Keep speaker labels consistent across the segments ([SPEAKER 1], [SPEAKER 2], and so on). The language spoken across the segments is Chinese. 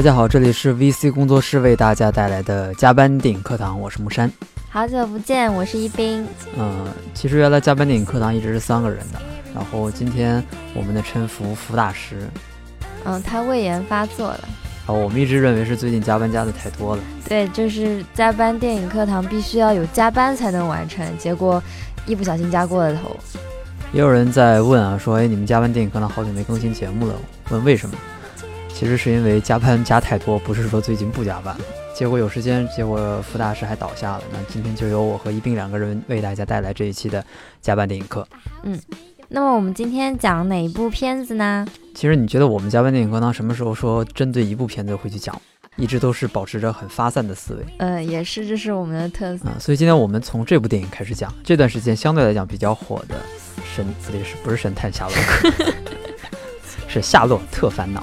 [SPEAKER 1] 大家好，这里是 VC 工作室为大家带来的加班电影课堂，我是木山。
[SPEAKER 2] 好久不见，我是一斌。
[SPEAKER 1] 嗯，其实原来加班电影课堂一直是三个人的，然后今天我们的称服福大师，
[SPEAKER 2] 嗯，他胃炎发作了。
[SPEAKER 1] 啊，我们一直认为是最近加班加的太多了。
[SPEAKER 2] 对，就是加班电影课堂必须要有加班才能完成，结果一不小心加过了头。
[SPEAKER 1] 也有人在问啊，说哎，你们加班电影课堂好久没更新节目了，问为什么？其实是因为加班加太多，不是说最近不加班，结果有时间，结果傅大师还倒下了。那今天就由我和一斌两个人为大家带来这一期的加班电影课。
[SPEAKER 2] 嗯，那么我们今天讲哪一部片子呢？
[SPEAKER 1] 其实你觉得我们加班电影课堂什么时候说针对一部片子会去讲？一直都是保持着很发散的思维。
[SPEAKER 2] 嗯，也是，这是我们的特色。
[SPEAKER 1] 啊，所以今天我们从这部电影开始讲。这段时间相对来讲比较火的神，不对，是不是神探夏洛克？是《夏洛特烦恼》。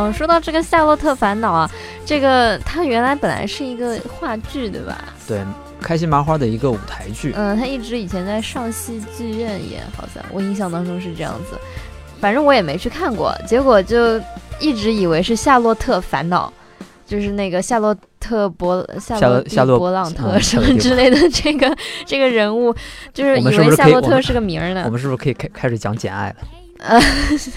[SPEAKER 2] 嗯，说到这个《夏洛特烦恼》啊，这个它原来本来是一个话剧，对吧？
[SPEAKER 1] 对，开心麻花的一个舞台剧。
[SPEAKER 2] 嗯，他一直以前在上戏剧院演，好像我印象当中是这样子。反正我也没去看过，结果就一直以为是《夏洛特烦恼》，就是那个夏洛特伯夏洛
[SPEAKER 1] 夏洛
[SPEAKER 2] 勃朗特什么之类的这个这个人物，就是以为夏洛特是个名儿呢。
[SPEAKER 1] 我们是不是可以开开始讲《简爱》了？
[SPEAKER 2] 呃，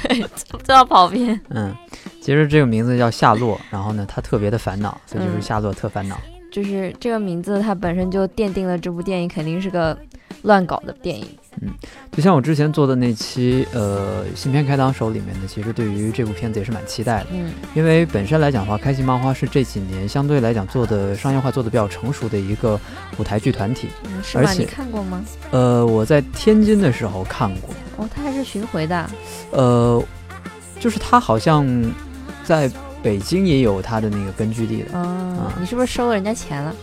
[SPEAKER 2] 对，都要跑偏。
[SPEAKER 1] 嗯，其实这个名字叫夏洛，然后呢，他特别的烦恼，所以就是夏洛特烦恼。
[SPEAKER 2] 就是这个名字，它本身就奠定了这部电影肯定是个乱搞的电影。
[SPEAKER 1] 嗯，就像我之前做的那期呃新片开档手里面呢，其实对于这部片子也是蛮期待的。
[SPEAKER 2] 嗯，
[SPEAKER 1] 因为本身来讲的话，开心麻花是这几年相对来讲做的商业化做的比较成熟的一个舞台剧团体。
[SPEAKER 2] 嗯，是吗？你看过吗？
[SPEAKER 1] 呃，我在天津的时候看过。
[SPEAKER 2] 哦，他还是巡回的。
[SPEAKER 1] 呃，就是他好像在。北京也有他的那个根据地的
[SPEAKER 2] 嗯，你是不是收了人家钱了？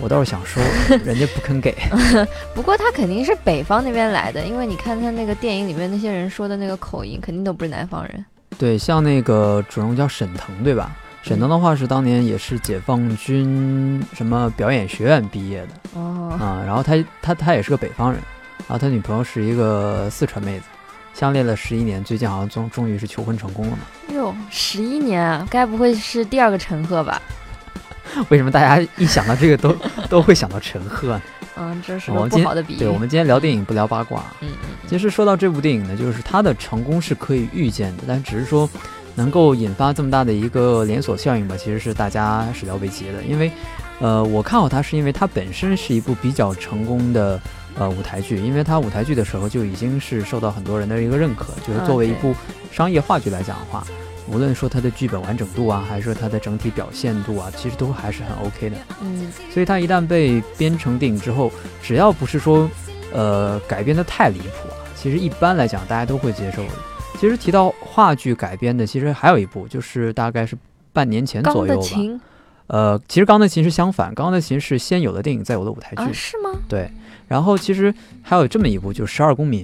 [SPEAKER 1] 我倒是想收，人家不肯给。
[SPEAKER 2] 不过他肯定是北方那边来的，因为你看他那个电影里面那些人说的那个口音，肯定都不是南方人。
[SPEAKER 1] 对，像那个主人公叫沈腾，对吧？沈腾的话是当年也是解放军什么表演学院毕业的
[SPEAKER 2] 哦
[SPEAKER 1] 啊，然后他他他也是个北方人，然后他女朋友是一个四川妹子。相恋了十一年，最近好像终终于是求婚成功了嘛？
[SPEAKER 2] 哟，十一年，该不会是第二个陈赫吧？
[SPEAKER 1] 为什么大家一想到这个都 都会想到陈赫呢？
[SPEAKER 2] 嗯，这是个不好的比喻。
[SPEAKER 1] 对，我们今天聊电影不聊八卦。
[SPEAKER 2] 嗯嗯。
[SPEAKER 1] 其实说到这部电影呢，就是它的成功是可以预见的，但只是说能够引发这么大的一个连锁效应吧，其实是大家始料未及的。因为，呃，我看好它是因为它本身是一部比较成功的。呃，舞台剧，因为它舞台剧的时候就已经是受到很多人的一个认可，就是作为一部商业话剧来讲的话，无论说它的剧本完整度啊，还是说它的整体表现度啊，其实都还是很 OK 的。
[SPEAKER 2] 嗯，
[SPEAKER 1] 所以它一旦被编成电影之后，只要不是说呃改编的太离谱啊，其实一般来讲大家都会接受的。其实提到话剧改编的，其实还有一部，就是大概是半年前左右吧。呃，其实《钢的琴》是相反，《钢的琴》是先有了电影，再有了舞台剧。
[SPEAKER 2] 是吗？
[SPEAKER 1] 对。然后其实还有这么一部，就是《十二公民》，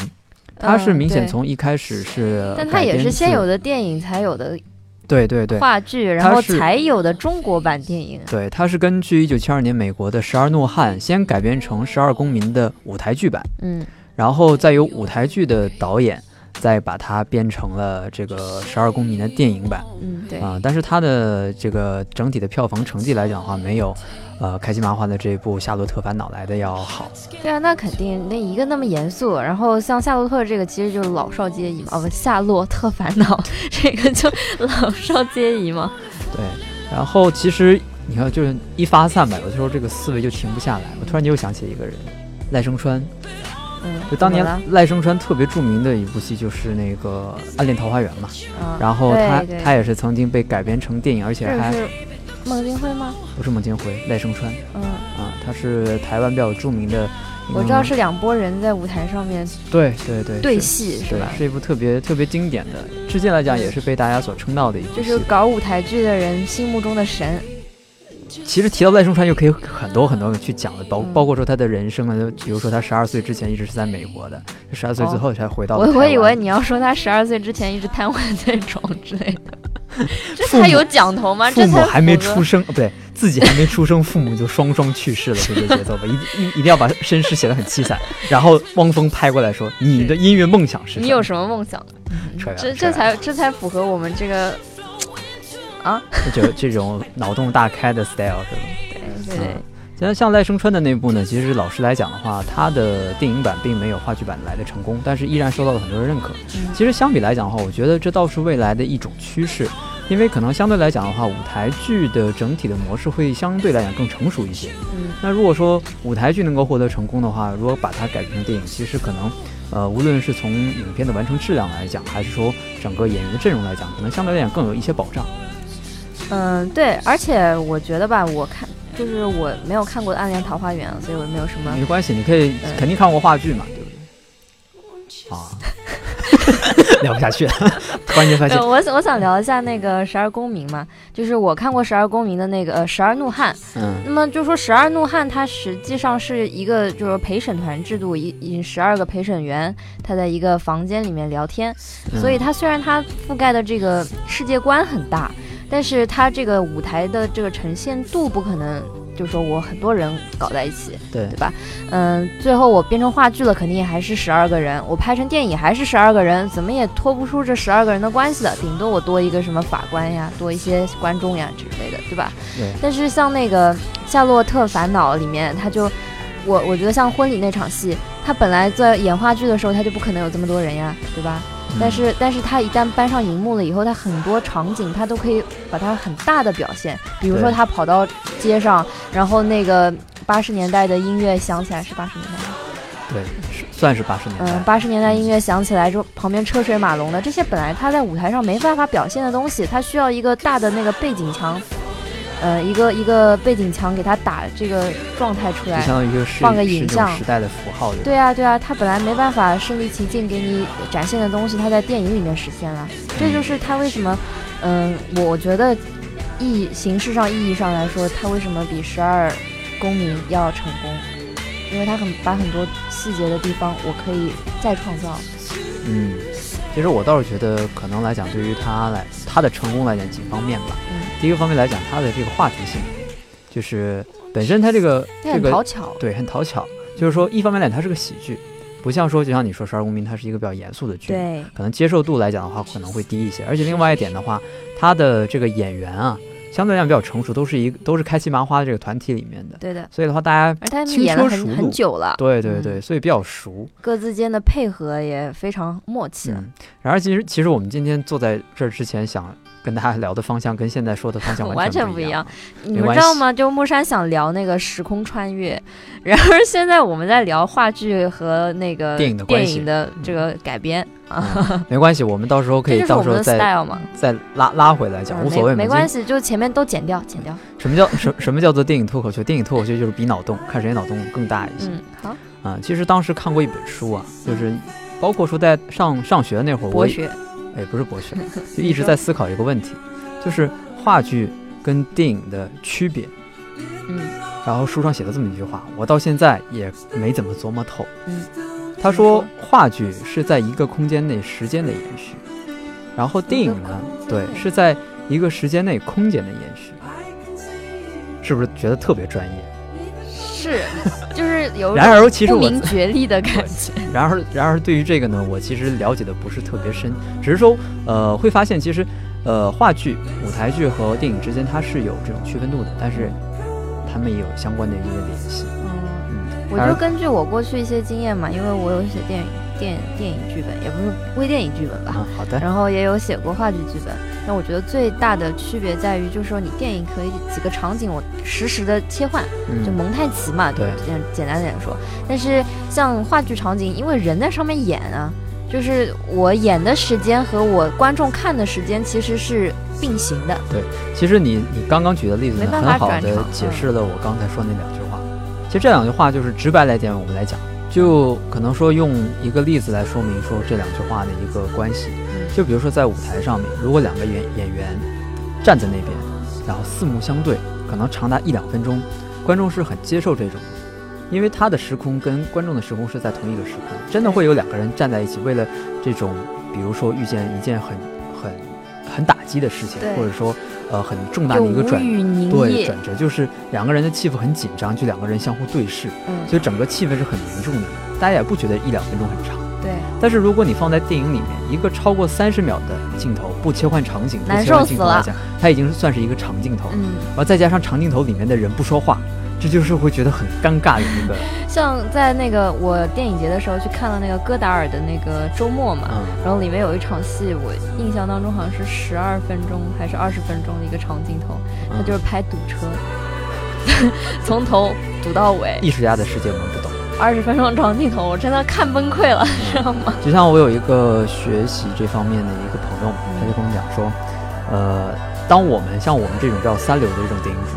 [SPEAKER 1] 它是明显从一开始是，
[SPEAKER 2] 但它也是先有的电影才有的，
[SPEAKER 1] 对对对，
[SPEAKER 2] 话剧，然后才有的中国版电影。
[SPEAKER 1] 对，它是根据一九七二年美国的《十二怒汉》先改编成《十二公民》的舞台剧版，
[SPEAKER 2] 嗯，
[SPEAKER 1] 然后再由舞台剧的导演再把它编成了这个《十二公民》的电影版，
[SPEAKER 2] 嗯，对
[SPEAKER 1] 啊，但是它的这个整体的票房成绩来讲的话，没有。呃，开心麻花的这部《夏洛特烦恼》来的要好。
[SPEAKER 2] 对啊，那肯定，那一个那么严肃，然后像夏洛特这个其实就是老少皆宜嘛。哦不，夏洛特烦恼这个就老少皆宜嘛。
[SPEAKER 1] 对，然后其实你看，就是一发散吧，有的时候这个思维就停不下来。我突然间又想起一个人，赖声川。
[SPEAKER 2] 嗯。
[SPEAKER 1] 就当年赖声川特别著名的一部戏就是那个《暗恋桃花源》嘛。
[SPEAKER 2] 嗯。
[SPEAKER 1] 然后他他也是曾经被改编成电影，而且还。
[SPEAKER 2] 孟京辉吗？
[SPEAKER 1] 不是孟京辉，赖声川。
[SPEAKER 2] 嗯
[SPEAKER 1] 啊，他是台湾比较著名的。
[SPEAKER 2] 我知道是两拨人在舞台上面
[SPEAKER 1] 对对对
[SPEAKER 2] 对戏
[SPEAKER 1] 是
[SPEAKER 2] 吧？
[SPEAKER 1] 是一部特别特别经典的，至今来讲也是被大家所称道的一部。
[SPEAKER 2] 就是搞舞台剧的人心目中的神。
[SPEAKER 1] 其实提到赖声川，又可以很多很多去讲的，包包括说他的人生啊，就比如说他十二岁之前一直是在美国的，十二岁之后才回到。
[SPEAKER 2] 我我以为你要说他十二岁之前一直瘫痪在床之类的。这才有讲头吗？
[SPEAKER 1] 父母还没出生，不对，自己还没出生，父母就双双去世了，这个节奏吧，一一一定要把身世写得很凄惨。然后汪峰拍过来说：“你的音乐梦想是？
[SPEAKER 2] 你有什么梦想？”
[SPEAKER 1] 扯
[SPEAKER 2] 这这才这才符合我们这个啊，
[SPEAKER 1] 就这种脑洞大开的 style 是吧？
[SPEAKER 2] 对对对。
[SPEAKER 1] 像像赖声川的那部呢，其实老实来讲的话，他的电影版并没有话剧版来的成功，但是依然受到了很多人认可。其实相比来讲的话，我觉得这倒是未来的一种趋势。因为可能相对来讲的话，舞台剧的整体的模式会相对来讲更成熟一些。
[SPEAKER 2] 嗯，
[SPEAKER 1] 那如果说舞台剧能够获得成功的话，如果把它改编成电影，其实可能，呃，无论是从影片的完成质量来讲，还是说整个演员的阵容来讲，可能相对来讲更有一些保障。
[SPEAKER 2] 嗯，对，而且我觉得吧，我看就是我没有看过《暗恋桃花源》，所以我没有什么。
[SPEAKER 1] 没关系，你可以肯定看过话剧嘛，对不对？啊。聊不下去了，突然间发现。
[SPEAKER 2] 我我想聊一下那个《十二公民》嘛，就是我看过《十二公民》的那个呃《十二怒汉》。
[SPEAKER 1] 嗯。
[SPEAKER 2] 那么就说《十二怒汉》，它实际上是一个就是陪审团制度，一一十二个陪审员，他在一个房间里面聊天。所以它虽然它覆盖的这个世界观很大，但是它这个舞台的这个呈现度不可能。就是说我很多人搞在一起，
[SPEAKER 1] 对
[SPEAKER 2] 对吧？嗯，最后我变成话剧了，肯定还是十二个人；我拍成电影还是十二个人，怎么也脱不出这十二个人的关系的。顶多我多一个什么法官呀，多一些观众呀之类的，对吧？
[SPEAKER 1] 对。
[SPEAKER 2] 但是像那个《夏洛特烦恼》里面，他就我我觉得像婚礼那场戏，他本来在演话剧的时候，他就不可能有这么多人呀，对吧？但是，但是他一旦搬上荧幕了以后，他很多场景他都可以把它很大的表现。比如说他跑到街上，然后那个八十年代的音乐响起来，是八十年代吗？
[SPEAKER 1] 对，算是八十年代。
[SPEAKER 2] 嗯，八十年代音乐响起来之后，旁边车水马龙的这些本来他在舞台上没办法表现的东西，他需要一个大的那个背景墙。呃，一个一个背景墙给他打这个状态出来，
[SPEAKER 1] 相当于
[SPEAKER 2] 放个影像
[SPEAKER 1] 时代的符号。
[SPEAKER 2] 对啊，对啊，他本来没办法身临其境给你展现的东西，他在电影里面实现了。这就是他为什么，嗯，我觉得意形式上意义上来说，他为什么比十二公民要成功？因为他很把很多细节的地方，我可以再创造。
[SPEAKER 1] 嗯，其实我倒是觉得，可能来讲，对于他来他的成功来讲，几方面吧。
[SPEAKER 2] 嗯。
[SPEAKER 1] 第一个方面来讲，它的这个话题性，就是本身它这个这个
[SPEAKER 2] 讨巧，
[SPEAKER 1] 对，很讨巧。就是说，一方面来讲，它是个喜剧，不像说就像你说《十二公民》，它是一个比较严肃的剧，
[SPEAKER 2] 对，
[SPEAKER 1] 可能接受度来讲的话可能会低一些。而且另外一点的话，它的这个演员啊，相对来讲比较成熟，都是一都是开心麻花的这个团体里面的，
[SPEAKER 2] 对的。
[SPEAKER 1] 所以的话，大家
[SPEAKER 2] 而他们演了很很久了，
[SPEAKER 1] 对对对，所以比较熟，
[SPEAKER 2] 各自间的配合也非常默契。
[SPEAKER 1] 嗯，然而其实其实我们今天坐在这儿之前想。跟大家聊的方向跟现在说的方向
[SPEAKER 2] 完
[SPEAKER 1] 全不
[SPEAKER 2] 一
[SPEAKER 1] 样。
[SPEAKER 2] 你们知道吗？就木山想聊那个时空穿越，然而现在我们在聊话剧和那个
[SPEAKER 1] 电影的
[SPEAKER 2] 电影的这个改编
[SPEAKER 1] 啊。没关系，我们到时候可以到时候再再拉拉回来讲，无所谓。
[SPEAKER 2] 没关系，就前面都剪掉，剪掉。
[SPEAKER 1] 什么叫什什么叫做电影脱口秀？电影脱口秀就是比脑洞，看谁脑洞更大一些。
[SPEAKER 2] 嗯，好。
[SPEAKER 1] 啊，其实当时看过一本书啊，就是包括说在上上学那会儿，
[SPEAKER 2] 博学。
[SPEAKER 1] 哎，不是博学，就一直在思考一个问题，就是话剧跟电影的区别。
[SPEAKER 2] 嗯，
[SPEAKER 1] 然后书上写了这么一句话，我到现在也没怎么琢磨透。
[SPEAKER 2] 嗯，
[SPEAKER 1] 他说话剧是在一个空间内时间的延续，然后电影呢，对，是在一个时间内空间的延续。是不是觉得特别专业？
[SPEAKER 2] 是，就是有
[SPEAKER 1] 然而，其实
[SPEAKER 2] 不明觉厉的感觉。
[SPEAKER 1] 然而，然而对于这个呢，我其实了解的不是特别深，只是说，呃，会发现其实，呃，话剧、舞台剧和电影之间它是有这种区分度的，但是他们也有相关的一些联系。
[SPEAKER 2] 嗯，我就根据我过去一些经验嘛，因为我有写电影。电电影剧本也不是微电影剧本吧，
[SPEAKER 1] 好的。
[SPEAKER 2] 然后也有写过话剧剧本。那我觉得最大的区别在于，就是说你电影可以几个场景我实时的切换，就蒙太奇嘛，
[SPEAKER 1] 对，
[SPEAKER 2] 简简单点说。但是像话剧场景，因为人在上面演啊，就是我演的时间和我观众看的时间其实是并行的。
[SPEAKER 1] 对，其实你你刚刚举的例子很好的解释了我刚才说那两。其实这两句话就是直白来讲，我们来讲。就可能说用一个例子来说明说这两句话的一个关系，就比如说在舞台上面，如果两个演演员站在那边，然后四目相对，可能长达一两分钟，观众是很接受这种，因为他的时空跟观众的时空是在同一个时空，真的会有两个人站在一起，为了这种，比如说遇见一件很很很打击的事情，或者说呃很重大的一个转对，转折，就是两个人的气氛很紧张，就两个人相互对视，
[SPEAKER 2] 嗯，
[SPEAKER 1] 所以整个气氛是很凝重的，大家也不觉得一两分钟很长。
[SPEAKER 2] 对，
[SPEAKER 1] 但是如果你放在电影里面，一个超过三十秒的镜头，不切换场景，不
[SPEAKER 2] 难
[SPEAKER 1] 切换镜头来讲，它已经算是一个长镜头，
[SPEAKER 2] 嗯，
[SPEAKER 1] 然后再加上长镜头里面的人不说话，这就是会觉得很尴尬的一个，
[SPEAKER 2] 像在那个我电影节的时候去看了那个戈达尔的那个周末嘛，
[SPEAKER 1] 嗯，
[SPEAKER 2] 然后里面有一场戏，我印象当中好像是十二分钟还是二十分钟的一个长镜头，他就是拍堵车，从头堵到尾，
[SPEAKER 1] 艺术家的世界我们不懂。
[SPEAKER 2] 二十分钟长镜头，我真的看崩溃了，知道吗？
[SPEAKER 1] 就像我有一个学习这方面的一个朋友，他就跟我讲说，呃，当我们像我们这种比较三流的这种电影主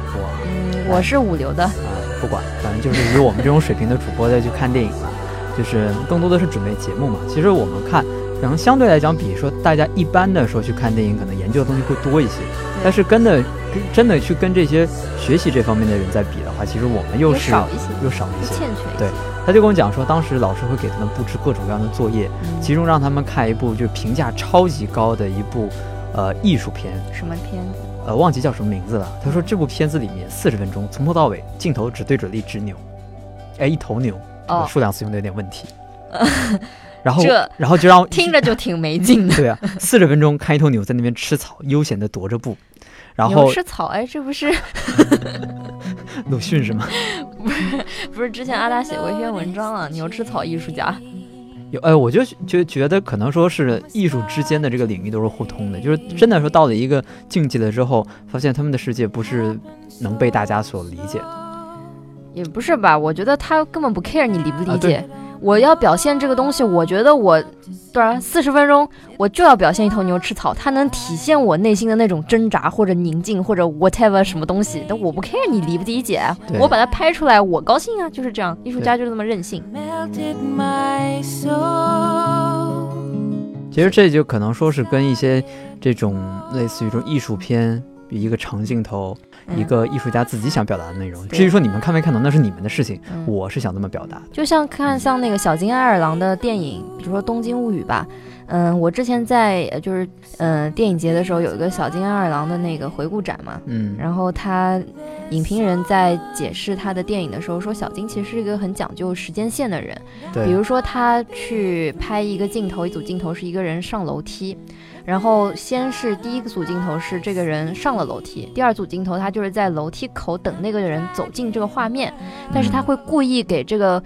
[SPEAKER 2] 我是五流的，
[SPEAKER 1] 啊，不管，反正就是以我们这种水平的主播再去看电影嘛，就是更多的是准备节目嘛。其实我们看，可能相对来讲，比说大家一般的说去看电影，可能研究的东西会多一些。但是跟的跟真的去跟这些学习这方面的人在比的话，其实我们又是
[SPEAKER 2] 少一些，
[SPEAKER 1] 又少一些。
[SPEAKER 2] 欠缺一些。
[SPEAKER 1] 对他就跟我讲说，当时老师会给他们布置各种各样的作业，
[SPEAKER 2] 嗯
[SPEAKER 1] 其中让他们看一部就是评价超级高的一部呃艺术片，
[SPEAKER 2] 什么片子？
[SPEAKER 1] 呃忘记叫什么名字了。他说这部片子里面四十分钟从头到尾镜头只对准了一只牛，哎一头牛，
[SPEAKER 2] 哦，
[SPEAKER 1] 数量词用的有点问题。然后
[SPEAKER 2] 这
[SPEAKER 1] 然后就让
[SPEAKER 2] 听着就挺没劲的。
[SPEAKER 1] 对啊，四十分钟看一头牛在那边吃草，悠闲的踱着步，然后
[SPEAKER 2] 牛吃草，哎，这不是
[SPEAKER 1] 鲁迅是吗？
[SPEAKER 2] 不是之前阿达写过一篇文章啊？牛吃草艺术家，
[SPEAKER 1] 有哎，我就就觉得可能说是艺术之间的这个领域都是互通的，就是真的说到了一个境界了之后，发现他们的世界不是能被大家所理解的。
[SPEAKER 2] 也不是吧？我觉得他根本不 care 你理不理
[SPEAKER 1] 啊
[SPEAKER 2] 解。我要表现这个东西，我觉得我，对啊，四十分钟我就要表现一头牛吃草，它能体现我内心的那种挣扎或者宁静或者 whatever 什么东西，但我不 care 你理不理解，我把它拍出来，我高兴啊，就是这样，艺术家就这么任性。
[SPEAKER 1] 其实这就可能说是跟一些这种类似于这种艺术片，一个长镜头，一
[SPEAKER 2] 嗯。
[SPEAKER 1] 个艺术家自己想表达的内容。
[SPEAKER 2] 对。
[SPEAKER 1] 至于说你们看没看懂，那是你们的事情，
[SPEAKER 2] 嗯。
[SPEAKER 1] 我是想这么表达。
[SPEAKER 2] 就像看像那个小津安二郎的电影，比如说《东京物语》吧，嗯，我之前在呃就是嗯、呃电影节的时候有一个小津安二郎的那个回顾展嘛，
[SPEAKER 1] 嗯，
[SPEAKER 2] 然后他影评人在解释他的电影的时候说，小津其实是一个很讲究时间线的人，
[SPEAKER 1] 对，
[SPEAKER 2] 比如说他去拍一个镜头，一组镜头是一个人上楼梯。然后先是第一个组镜头是这个人上了楼梯，第二组镜头他就是在楼梯口等那个人走进这个画面，但是他会故意给这个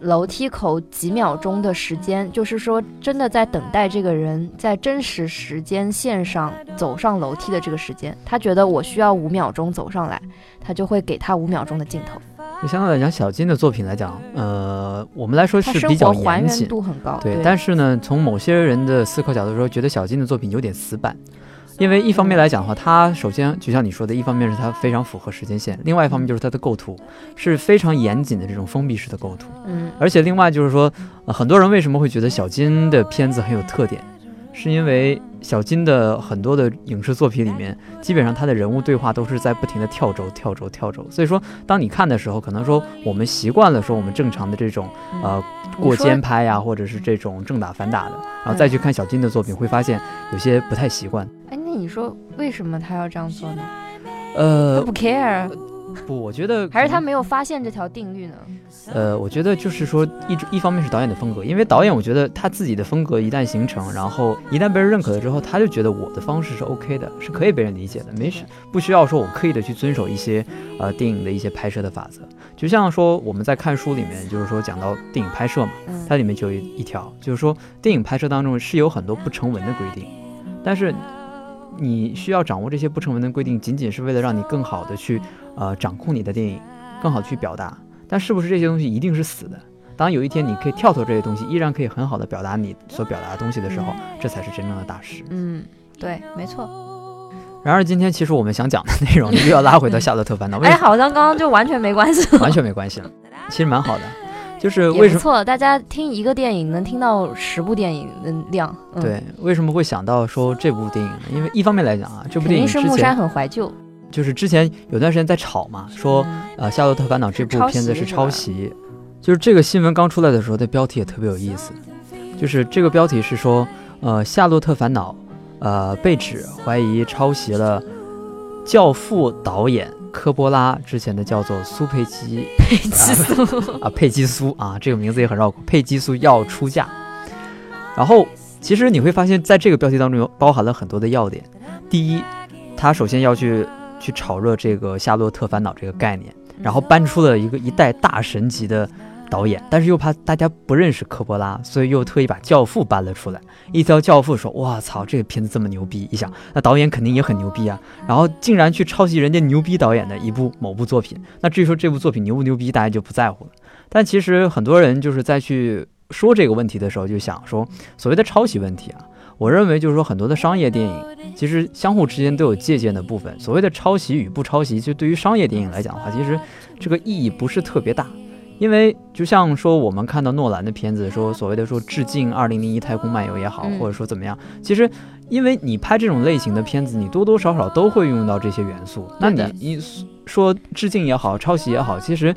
[SPEAKER 2] 楼梯口几秒钟的时间，就是说真的在等待这个人在真实时间线上走上楼梯的这个时间。他觉得我需要五秒钟走上来，他就会给他五秒钟的镜头。
[SPEAKER 1] 就相对来讲，小金的作品来讲，呃，我们来说是比较严谨。
[SPEAKER 2] 度很高，
[SPEAKER 1] 对，但是呢，从某些人的思考角度说，觉得小金的作品有点死板，因为一方面来讲的话，他首先就像你说的，一方面是它非常符合时间线，另外一方面就是它的构图是非常严谨的这种封闭式的构图，
[SPEAKER 2] 嗯。
[SPEAKER 1] 而且另外就是说，呃、很多人为什么会觉得小金的片子很有特点，是因为小金的很多的影视作品里面，基本上他的人物对话都是在不停的跳轴、跳轴、跳轴，所以说当你看的时候，可能说我们习惯了说我们正常的这种呃过肩拍呀、或者是这种正打反打的，然后再去看小金的作品，会发现有些不太习惯。
[SPEAKER 2] 哎，那你说为什么他要这样做呢？
[SPEAKER 1] 呃
[SPEAKER 2] 他，不 care，
[SPEAKER 1] 不，我觉得
[SPEAKER 2] 还是他没有发现这条定律呢？
[SPEAKER 1] 呃，我觉得就是说一一方面是导演的风格，因为导演我觉得他自己的风格一旦形成，然后一旦被人认可了之后，他就觉得我的方式是 OK 的，是可以被人理解的，没事不需要说我刻意的去遵守一些呃电影的一些拍摄的法则。就像说我们在看书里面，就是说讲到电影拍摄嘛，
[SPEAKER 2] 嗯，
[SPEAKER 1] 它里面就有一一条，就是说电影拍摄当中是有很多不成文的规定，但是你需要掌握这些不成文的规定，仅仅是为了让你更好的去呃掌控你的电影，更好去表达。但是不是这些东西一定是死的？当有一天你可以跳脱这些东西，依然可以很好的表达你所表达的东西的时候，这才是真正的大师。
[SPEAKER 2] 嗯，对，没错。
[SPEAKER 1] 然而今天其实我们想讲的内容又要拉回到《夏洛特烦恼》，为
[SPEAKER 2] 哎，好像刚刚就完全没关系了。
[SPEAKER 1] 完全没关系了？其实蛮好的，就是
[SPEAKER 2] 也
[SPEAKER 1] 为什么
[SPEAKER 2] 不错，大家听一个电影能听到十部电影的量，嗯、，
[SPEAKER 1] 对为什么会想到说这部电影呢？因为一方面来讲啊，这部电影
[SPEAKER 2] 是木山很怀旧。
[SPEAKER 1] 就是之前有段时间在吵嘛，说
[SPEAKER 2] 嗯
[SPEAKER 1] 呃《夏洛特烦恼》这部片子是抄袭，就是这个新闻刚出来的时候，的标题也特别有意思，就是这个标题是说，呃，《夏洛特烦恼》呃被指怀疑抄袭了《教父》导演科波拉之前的叫做苏佩基
[SPEAKER 2] 佩吉苏，
[SPEAKER 1] 啊佩基苏啊，这个名字也很绕口，佩基苏要出嫁。然后其实你会发现在这个标题当中有包含了很多的要点。第一，他首先要去去炒热这个《夏洛特烦恼》这个概念，然后搬出了一个一代大神级的导演，但是又怕大家不认识科波拉，所以又特意把《教父》搬了出来。一提到《教父》，说哇操，这个片子这么牛逼，一想那导演肯定也很牛逼啊，然后竟然去抄袭人家牛逼导演的一部某部作品，那至于说这部作品牛不牛逼，大家就不在乎了。但其实很多人就是在去说这个问题的时候，就想说所谓的抄袭问题啊，我认为就是说很多的商业电影其实相互之间都有借鉴的部分。所谓的抄袭与不抄袭，就对于商业电影来讲的话，其实这个意义不是特别大。因为就像说我们看到诺兰的片子，说所谓的说致敬《二零零一太空漫游》也好，
[SPEAKER 2] 嗯
[SPEAKER 1] 或者说怎么样，其实因为你拍这种类型的片子，你多多少少都会用到这些元素。那你你说致敬也好，抄袭也好，其实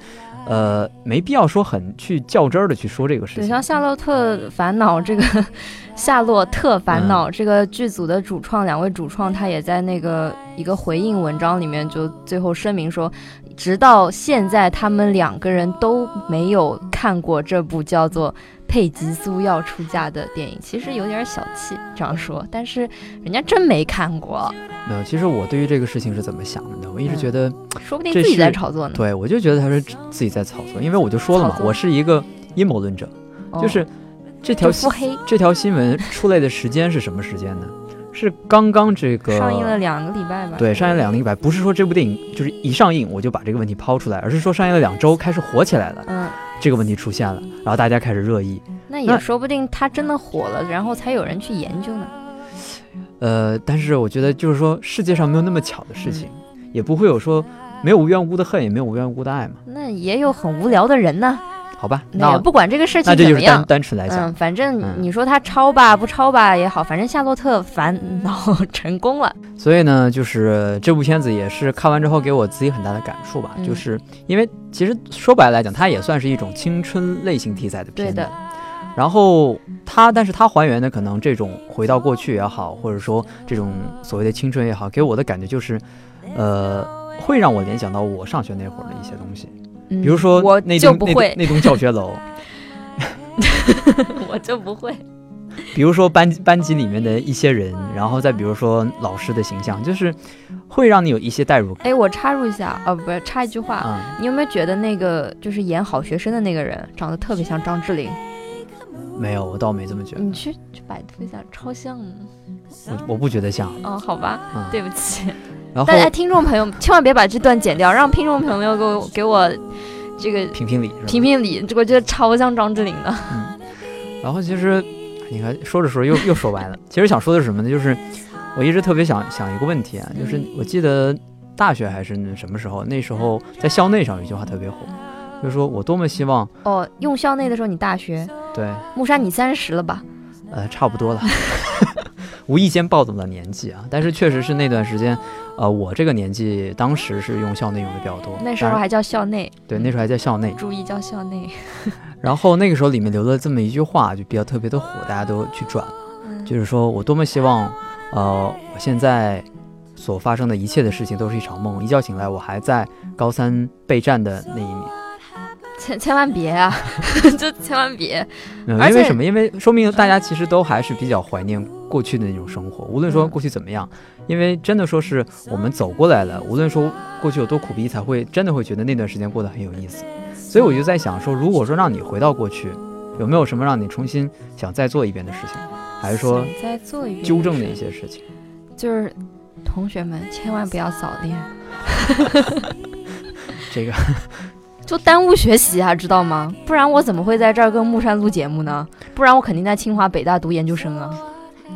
[SPEAKER 1] 呃没必要说很去较真儿的去说这个事
[SPEAKER 2] 对，
[SPEAKER 1] 情。
[SPEAKER 2] 像《夏洛特烦恼》这个《夏洛特烦恼》这个剧组的主创，两位主创他也在那个一个回应文章里面就最后声明说，直到现在他们两个人都没有看过这部叫做《佩吉苏要出嫁》的电影，其实有点小气这样说，但是人家真没看过，
[SPEAKER 1] 没有，其实我对于这个事情是怎么想的呢？我一直
[SPEAKER 2] 嗯
[SPEAKER 1] 觉得，
[SPEAKER 2] 说不定自己在炒作呢。
[SPEAKER 1] 对我就觉得他是自己在炒作，因为我就说了嘛我是一个阴谋论者，
[SPEAKER 2] 哦
[SPEAKER 1] 就是这条
[SPEAKER 2] 腹黑，
[SPEAKER 1] 这条新闻出来的时间是什么时间呢？是刚刚这个
[SPEAKER 2] 上映了两个礼拜吧？
[SPEAKER 1] 对，上映两个礼拜，不是说这部电影就是一上映我就把这个问题抛出来，而是说上映了两周开始火起来了，
[SPEAKER 2] 嗯，
[SPEAKER 1] 这个问题出现了，然后大家开始热议。
[SPEAKER 2] 那也说不定他真的火了，然后才有人去研究呢。
[SPEAKER 1] 呃，但是我觉得就是说世界上没有那么巧的事情，也不会有说没有无缘无故的恨，也没有无缘无故的爱嘛，
[SPEAKER 2] 那也有很无聊的人呢。
[SPEAKER 1] 好吧？
[SPEAKER 2] 那也不管这个事
[SPEAKER 1] 那这就是单
[SPEAKER 2] 情怎么样，
[SPEAKER 1] 单纯来讲，
[SPEAKER 2] 嗯，反正
[SPEAKER 1] 嗯
[SPEAKER 2] 你说他抄吧不抄吧也好，反正夏洛特烦恼 成功了。
[SPEAKER 1] 所以呢，就是这部片子也是看完之后给我自己很大的感触吧，
[SPEAKER 2] 嗯
[SPEAKER 1] 就是因为其实说白了来讲，它也算是一种青春类型题材的片子。
[SPEAKER 2] 对的。
[SPEAKER 1] 然后它，但是它还原的可能这种回到过去也好，或者说这种所谓的青春也好，给我的感觉就是，呃，会让我联想到我上学那会儿的一些东西，
[SPEAKER 2] 比
[SPEAKER 1] 比如说
[SPEAKER 2] 嗯我
[SPEAKER 1] 那栋那栋
[SPEAKER 2] 就不会，
[SPEAKER 1] 那栋教学楼，
[SPEAKER 2] 我就不会。
[SPEAKER 1] 比如说班班级里面的一些人，然后再比如说老师的形象，就是会让你有一些代入感
[SPEAKER 2] 哎，我插入一下，哦，不是插一句话，
[SPEAKER 1] 啊、
[SPEAKER 2] 你有没有觉得那个就是演好学生的那个人长得特别像张智霖？
[SPEAKER 1] 没有，我倒没这么觉得，
[SPEAKER 2] 你去去百度一下，超像呢。
[SPEAKER 1] 我我不觉得像，
[SPEAKER 2] 哦，好吧，
[SPEAKER 1] 嗯，
[SPEAKER 2] 对不起。
[SPEAKER 1] 然后
[SPEAKER 2] 大家听众朋友 千万别把这段剪掉，让听众朋友给我给我这个
[SPEAKER 1] 评评理？
[SPEAKER 2] 评评理，这我觉得超像张智霖的。
[SPEAKER 1] 然后其实你看说着说着又又说歪了，其实想说的是什么呢？就是我一直特别想想一个问题啊，就是我记得大学还是那什么时候，那时候在校内上有一句话特别火，就是说我多么希望
[SPEAKER 2] 哦，用校内的时候你大学，
[SPEAKER 1] 对
[SPEAKER 2] 木山你三十了吧？
[SPEAKER 1] 呃差不多了，无意间暴走了年纪啊，但是确实是那段时间，呃我这个年纪当时是用校内用的比较多，
[SPEAKER 2] 那时候还叫校内，
[SPEAKER 1] 对那时候还叫校内，
[SPEAKER 2] 注意叫校内。
[SPEAKER 1] 然后那个时候里面留了这么一句话，就比较特别的火，大家都去转。
[SPEAKER 2] 嗯
[SPEAKER 1] 就是说我多么希望，呃，我现在所发生的一切的事情都是一场梦，一觉醒来我还在高三备战的那一年。
[SPEAKER 2] 千千万别啊，就千万别。
[SPEAKER 1] 嗯，因为什么？因为说明大家其实都还是比较怀念过去的那种生活，无论说
[SPEAKER 2] 嗯
[SPEAKER 1] 过去怎么样，因为真的说是我们走过来了，无论说过去有多苦逼，才会真的会觉得那段时间过得很有意思。所以我就在想说，如果说让你回到过去，有没有什么让你重新想再做一遍的事情，还是说
[SPEAKER 2] 再做一遍
[SPEAKER 1] 纠正的一些事情？
[SPEAKER 2] 就是同学们千万不要早恋，
[SPEAKER 1] 这个
[SPEAKER 2] 就耽误学习啊，知道吗？不然我怎么会在这儿跟木山录节目呢？不然我肯定在清华北大读研究生啊！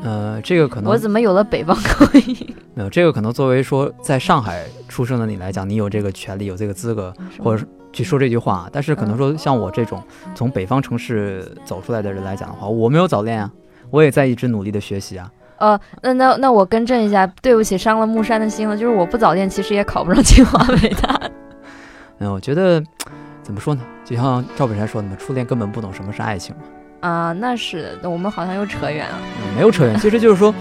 [SPEAKER 1] 呃，这个可能
[SPEAKER 2] 我怎么有了北方口音？
[SPEAKER 1] 没有，这个可能作为说在上海出生的你来讲，你有这个权利，有这个资格，或者是去说这句话。但是可能说像我这种从北方城市走出来的人来讲的话，我没有早恋啊，我也在一直努力的学习啊。
[SPEAKER 2] 呃，那那那我更正一下，对不起，伤了木山的心了。就是我不早恋，其实也考不上清华北大。
[SPEAKER 1] 嗯，我觉得 怎么说呢？就像赵本山说的嘛，初恋根本不懂什么是爱情嘛。
[SPEAKER 2] 啊，那是，我们好像又扯远了。
[SPEAKER 1] 嗯没有扯远，其实就是说，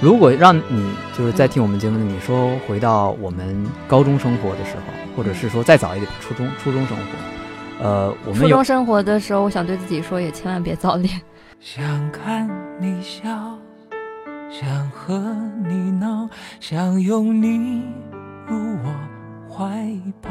[SPEAKER 1] 如果让你就是在听我们节目的你说回到我们高中生活的时候，或者是说再早一点初中初中生活，呃，我们
[SPEAKER 2] 初中生活的时候，我想对自己说，也千万别早恋。
[SPEAKER 3] 想看你笑，想和你闹，想拥你入我怀抱。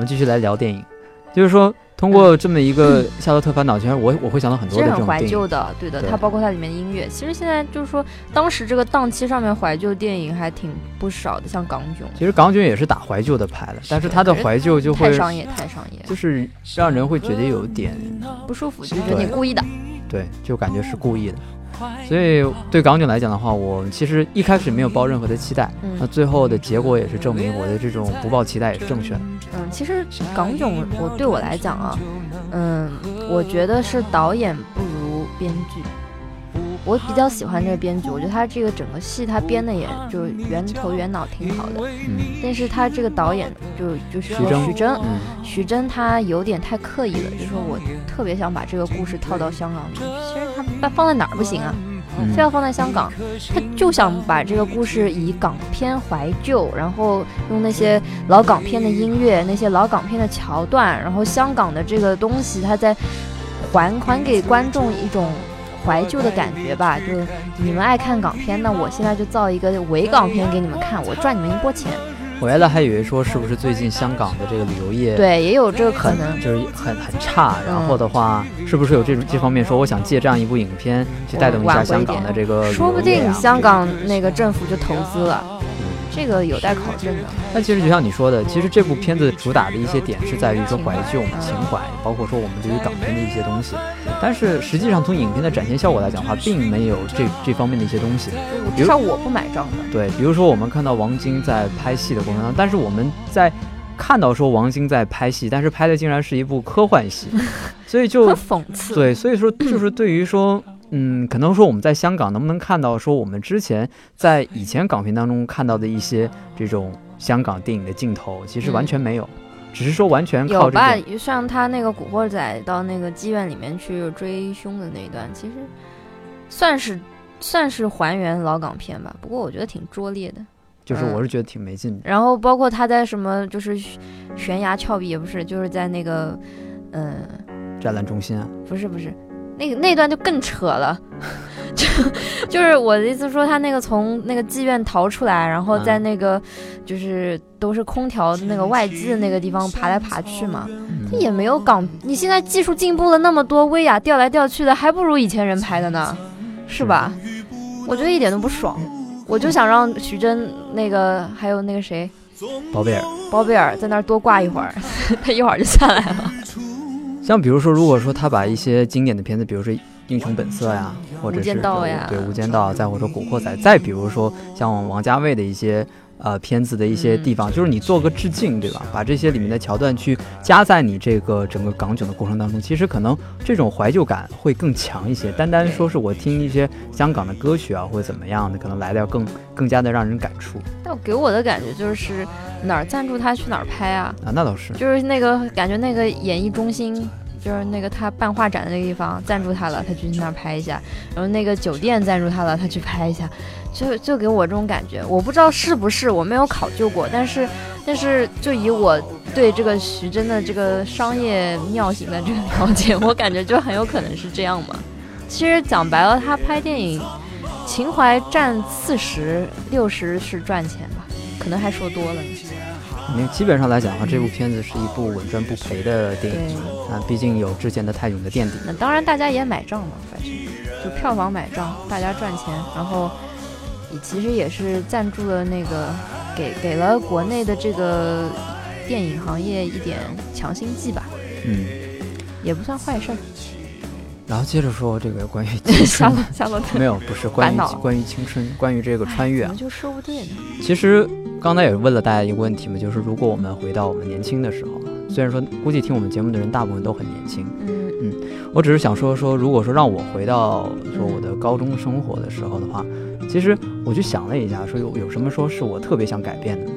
[SPEAKER 1] 们继续来聊电影，就是说通过这么一个《夏洛特烦恼》，其实我我会想到很多的这种电影。
[SPEAKER 2] 旧的，对的，
[SPEAKER 1] 对
[SPEAKER 2] 它包括它里面的音乐。其实现在就是说，当时这个档期上面怀旧电影还挺不少的，像港囧，
[SPEAKER 1] 其实港囧也是打怀旧的牌的，但是它的怀旧就会
[SPEAKER 2] 太商业，太商业，
[SPEAKER 1] 就是让人会觉得有点
[SPEAKER 2] 不舒服，就觉得你故意的。
[SPEAKER 1] 对，就感觉是故意的。所以对港囧来讲的话，我其实一开始没有抱任何的期待，那
[SPEAKER 2] 嗯
[SPEAKER 1] 最后的结果也是证明我的这种不抱期待也是正确的。
[SPEAKER 2] 嗯，其实港囧我对我来讲啊，嗯，我觉得是导演不如编剧。我比较喜欢这个编剧，我觉得他这个整个戏他编的也就圆头圆脑挺好的，
[SPEAKER 1] 嗯。
[SPEAKER 2] 但是他这个导演就就是说
[SPEAKER 1] 徐峥。
[SPEAKER 2] 徐峥，他有点太刻意了，就是说我特别想把这个故事套到香港里，其实他放放在哪儿不行啊，
[SPEAKER 1] 嗯
[SPEAKER 2] 非要放在香港，他就想把这个故事以港片怀旧，然后用那些老港片的音乐、那些老港片的桥段，然后香港的这个东西，他在还还给观众一种。怀旧的感觉吧，就你们爱看港片，那我现在就造一个伪港片给你们看，我赚你们一波钱。
[SPEAKER 1] 我原来还以为说是不是最近香港的这个旅游业
[SPEAKER 2] 对，也有这个可
[SPEAKER 1] 很
[SPEAKER 2] 能。
[SPEAKER 1] 就是很很差，然
[SPEAKER 2] 嗯
[SPEAKER 1] 后的话是不是有这种这方面说我想借这样一部影片去带动一下香港的这个
[SPEAKER 2] 说不定香港那个政府就投资了，
[SPEAKER 1] 嗯
[SPEAKER 2] 这个有待考证的。
[SPEAKER 1] 那其实就像你说的，其实这部片子主打的一些点是在于说怀旧、情怀，包括说我们对于港片的一些东西。但是实际上从影片的展现效果来讲的话，并没有这这方面的一些东西。
[SPEAKER 2] 我至少我不买账的。
[SPEAKER 1] 对，比如说我们看到王晶在拍戏的过程当中，但是我们在看到说王晶在拍戏，但是拍的竟然是一部科幻戏，所以就
[SPEAKER 2] 讽刺。
[SPEAKER 1] 对，所以说就是对于说，嗯，可能说我们在香港能不能看到说我们之前在以前港片当中看到的一些这种香港电影的镜头，其实完全没有，只是说完全靠这
[SPEAKER 2] 有吧，像他那个《古惑仔》到那个妓院里面去追凶的那一段，其实算是算是还原老港片吧。不过我觉得挺拙劣的。
[SPEAKER 1] 就是
[SPEAKER 2] 嗯
[SPEAKER 1] 我是觉得挺没劲的。
[SPEAKER 2] 然后包括他在什么就是悬崖峭壁也不是，就是在那个嗯、
[SPEAKER 1] 展览中心啊，
[SPEAKER 2] 不是不是，那个那段就更扯了，就就是我的意思说，他那个从那个妓院逃出来，然后在
[SPEAKER 1] 嗯
[SPEAKER 2] 那个就是都是空调那个外机的那个地方爬来爬去嘛，他
[SPEAKER 1] 嗯
[SPEAKER 2] 也没有港，你现在技术进步了那么多，威亚调来调去的，还不如以前人拍的呢，是吧？我觉得一点都不爽，我就想让徐峥那个还有那个谁
[SPEAKER 1] 包贝尔。
[SPEAKER 2] 包贝尔在那儿多挂一会儿，他一会儿就下来了。
[SPEAKER 1] 像比如说，如果说他把一些经典的片子，比如说《英雄本色》呀，或者
[SPEAKER 2] 无
[SPEAKER 1] 是
[SPEAKER 2] 间道呀
[SPEAKER 1] 对《无间道》，再或者说《古惑仔》，再比如说像王家卫的一些呃片子的一些地方，就是你做个致敬，对吧？把这些里面的桥段去加在你这个整个港囧的过程当中，其实可能这种怀旧感会更强一些。单单说是我听一些香港的歌曲啊，或者怎么样的，可能来的要更更加的让人感触。
[SPEAKER 2] 但给我的感觉就是哪儿赞助他去哪儿拍啊，
[SPEAKER 1] 啊，那倒是，
[SPEAKER 2] 就是那个感觉那个演艺中心。就是那个他办画展的那个地方赞助他了，他去那儿拍一下。然后那个酒店赞助他了，他去拍一下。就就给我这种感觉，我不知道是不是，我没有考究过。但是，但是就以我对这个徐峥的这个商业妙型的这个了解，我感觉就很有可能是这样嘛。其实讲白了，他拍电影，情怀占四十六十是赚钱吧，可能还说多了。
[SPEAKER 1] 你基本上来讲的话，这部片子是一部稳赚不赔的电影啊，毕竟有之前的泰囧的垫底。
[SPEAKER 2] 那当然，大家也买账嘛，反正就票房买账，大家赚钱，然后其实也是赞助了那个，给给了国内的这个电影行业一点强心剂吧。
[SPEAKER 1] 嗯，
[SPEAKER 2] 也不算坏事。
[SPEAKER 1] 然后接着说这个关于
[SPEAKER 2] 青春夏洛特，
[SPEAKER 1] 没有，不是关于关于青春，关于这个穿越啊，
[SPEAKER 2] 就说不对呢。
[SPEAKER 1] 其实。刚才也问了大家一个问题嘛，就是如果我们回到我们年轻的时候，虽然说估计听我们节目的人大部分都很年轻，
[SPEAKER 2] 嗯
[SPEAKER 1] 嗯，我只是想说说，如果说让我回到说我的高中生活的时候的话，其实我就想了一下，说有有什么说是我特别想改变的，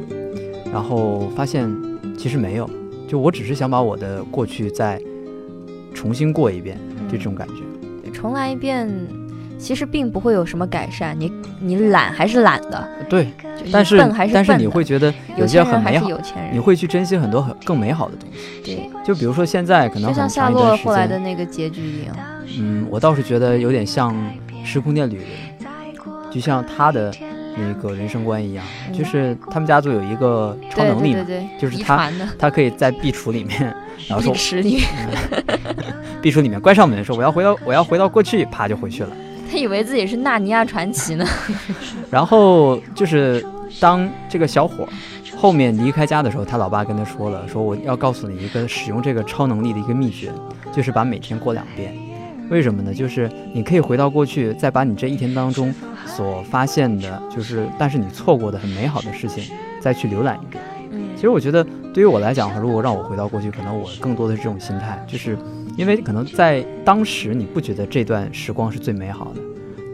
[SPEAKER 1] 然后发现其实没有，就我只是想把我的过去再重新过一遍，就这种感觉，
[SPEAKER 2] 重来一遍。其实并不会有什么改善，你你懒还是懒的，
[SPEAKER 1] 对，但是但是你会觉得有些很美好，你会去珍惜很多很更美好的东西。
[SPEAKER 2] 对，
[SPEAKER 1] 就比如说现在可能
[SPEAKER 2] 就像夏洛后来的那个结局一样。
[SPEAKER 1] 嗯，我倒是觉得有点像时空恋旅人，就像他的那个人生观一样，就是他们家族有一个超能力，
[SPEAKER 2] 对对对，
[SPEAKER 1] 就是他他可以在壁橱里面，然后说
[SPEAKER 2] 壁橱里面，
[SPEAKER 1] 壁橱里面关上门说我要回到我要回到过去，啪就回去了。
[SPEAKER 2] 他以为自己是纳尼亚传奇呢，
[SPEAKER 1] 然后就是当这个小伙后面离开家的时候，他老爸跟他说了，说我要告诉你一个使用这个超能力的一个秘诀，就是把每天过两遍。为什么呢？就是你可以回到过去，再把你这一天当中所发现的，就是但是你错过的很美好的事情，再去浏览一遍。
[SPEAKER 2] 嗯，
[SPEAKER 1] 其实我觉得对于我来讲如果让我回到过去，可能我更多的是这种心态，就是。因为可能在当时你不觉得这段时光是最美好的，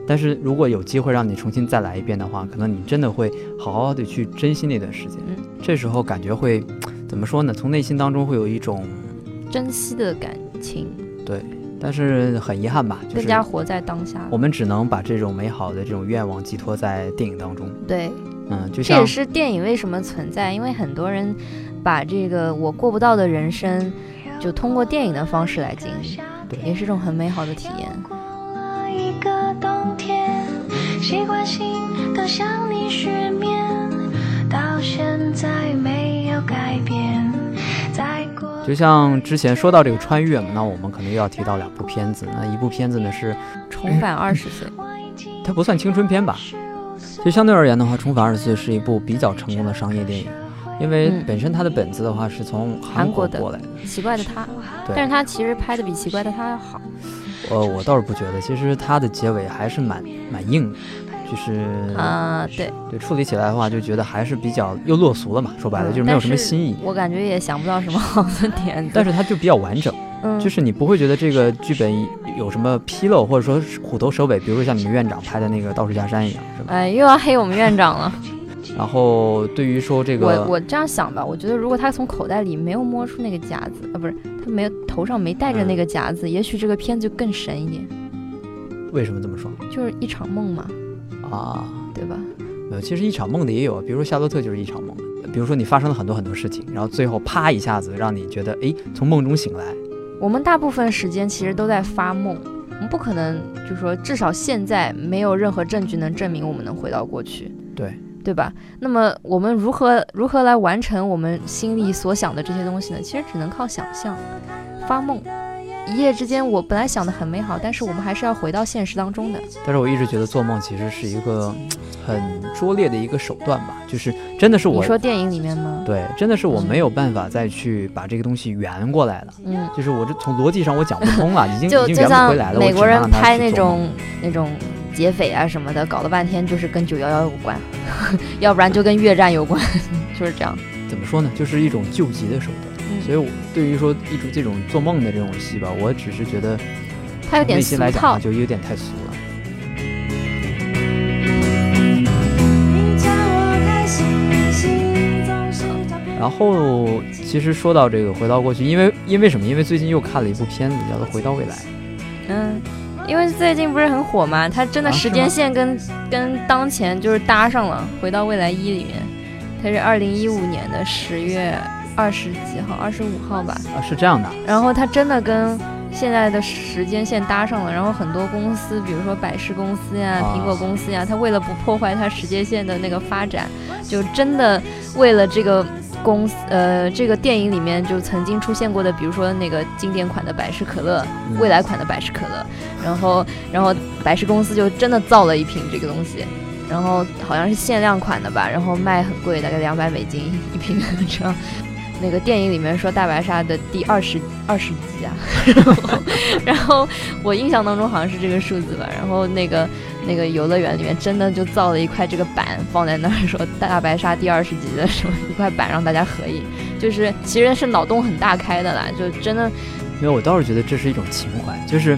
[SPEAKER 1] 但是如果有机会让你重新再来一遍的话，可能你真的会好好的去珍惜那段时间。这时候感觉会怎么说呢？从内心当中会有一种
[SPEAKER 2] 珍惜的感情。
[SPEAKER 1] 对，但是很遗憾吧，
[SPEAKER 2] 更加活在当下。
[SPEAKER 1] 我们只能把这种美好的这种愿望寄托在电影当中。
[SPEAKER 2] 对，
[SPEAKER 1] 嗯，
[SPEAKER 2] 这也是电影为什么存在，因为很多人把这个我过不到的人生。就通过电影的方式来经历，
[SPEAKER 1] 对，
[SPEAKER 2] 也是一种很美好的体验。
[SPEAKER 1] 就像之前说到这个穿越嘛，那我们可能又要提到两部片子。那一部片子呢是《
[SPEAKER 2] 重返二十岁》，
[SPEAKER 1] 它不算青春片吧？就相对而言的话，《重返二十岁》是一部比较成功的商业电影。因为本身它的本子的话是从
[SPEAKER 2] 韩
[SPEAKER 1] 国过来
[SPEAKER 2] 的，奇怪的他，
[SPEAKER 1] 对，
[SPEAKER 2] 但是他其实拍的比奇怪的他要好。
[SPEAKER 1] 呃，我倒是不觉得，其实它的结尾还是蛮蛮硬的，就是
[SPEAKER 2] 啊，对
[SPEAKER 1] 对，处理起来的话就觉得还是比较又落俗了嘛，说白了就是没有什么新意。
[SPEAKER 2] 我感觉也想不到什么好的点子，
[SPEAKER 1] 但是它就比较完整，
[SPEAKER 2] 嗯，
[SPEAKER 1] 就是你不会觉得这个剧本有什么纰漏，或者说虎头蛇尾，比如说像你们院长拍的那个《道士下山》一样，是吧？
[SPEAKER 2] 哎，又要黑我们院长了。
[SPEAKER 1] 然后对于说这个，
[SPEAKER 2] 我我这样想吧，我觉得如果他从口袋里没有摸出那个夹子啊，不是他没有头上没戴着那个夹子，也许这个片子就更神一点。
[SPEAKER 1] 为什么这么说？
[SPEAKER 2] 就是一场梦嘛，
[SPEAKER 1] 啊，
[SPEAKER 2] 对吧？
[SPEAKER 1] 呃，其实一场梦的也有，比如说夏洛特就是一场梦，比如说你发生了很多很多事情，然后最后啪一下子让你觉得哎从梦中醒来。
[SPEAKER 2] 我们大部分时间其实都在发梦，我们不可能就说至少现在没有任何证据能证明我们能回到过去。
[SPEAKER 1] 对。
[SPEAKER 2] 对吧？那么我们如何如何来完成我们心里所想的这些东西呢？其实只能靠想象、发梦。一夜之间，我本来想的很美好，但是我们还是要回到现实当中的。
[SPEAKER 1] 但是我一直觉得做梦其实是一个很拙劣的一个手段吧，就是真的是我
[SPEAKER 2] 你说电影里面吗？
[SPEAKER 1] 对，真的是我没有办法再去把这个东西圆过来了。
[SPEAKER 2] 嗯，
[SPEAKER 1] 就是我这从逻辑上我讲不通了，已经 已经圆不回来了。
[SPEAKER 2] 美国人拍那种那种劫匪啊什么的，搞了半天就是跟九幺幺有关，要不然就跟越战有关，就是这样。
[SPEAKER 1] 怎么说呢？就是一种救急的手段。
[SPEAKER 2] 嗯
[SPEAKER 1] 所以，我对于说一种这种做梦的这种戏吧，我只是觉得
[SPEAKER 2] 它有点
[SPEAKER 1] 内心
[SPEAKER 2] 俗套
[SPEAKER 1] 来讲啊，。就有点太俗了。然后，其实说到这个回到过去，因为因为什么？因为最近又看了一部片子，叫做《回到未来》。
[SPEAKER 2] 嗯，因为最近不是很火嘛，它真的时间线跟、跟当前就是搭上了，《回到未来一》里面，它是二零一五年的十月二十几号，二十五号吧。
[SPEAKER 1] 啊，是这样的，
[SPEAKER 2] 然后它真的跟现在的时间线搭上了，然后很多公司，比如说百事公司呀、
[SPEAKER 1] 啊
[SPEAKER 2] 苹果公司呀，它为了不破坏它时间线的那个发展，就真的为了这个公司，呃，这个电影里面就曾经出现过的，比如说那个经典款的百事可乐，
[SPEAKER 1] 嗯
[SPEAKER 2] 未来款的百事可乐，然后然后百事公司就真的造了一瓶这个东西。然后好像是限量款的吧，然后卖很贵，大概两百美金一瓶这样。那个电影里面说大白鲨的第二十二十集啊，然后然后我印象当中好像是这个数字吧，然后那个那个游乐园里面真的就造了一块这个板放在那儿，说大白鲨第二十集的什么一块板让大家合影，就是其实是脑洞很大开的啦，就真的
[SPEAKER 1] 没有，我倒是觉得这是一种情怀，就是，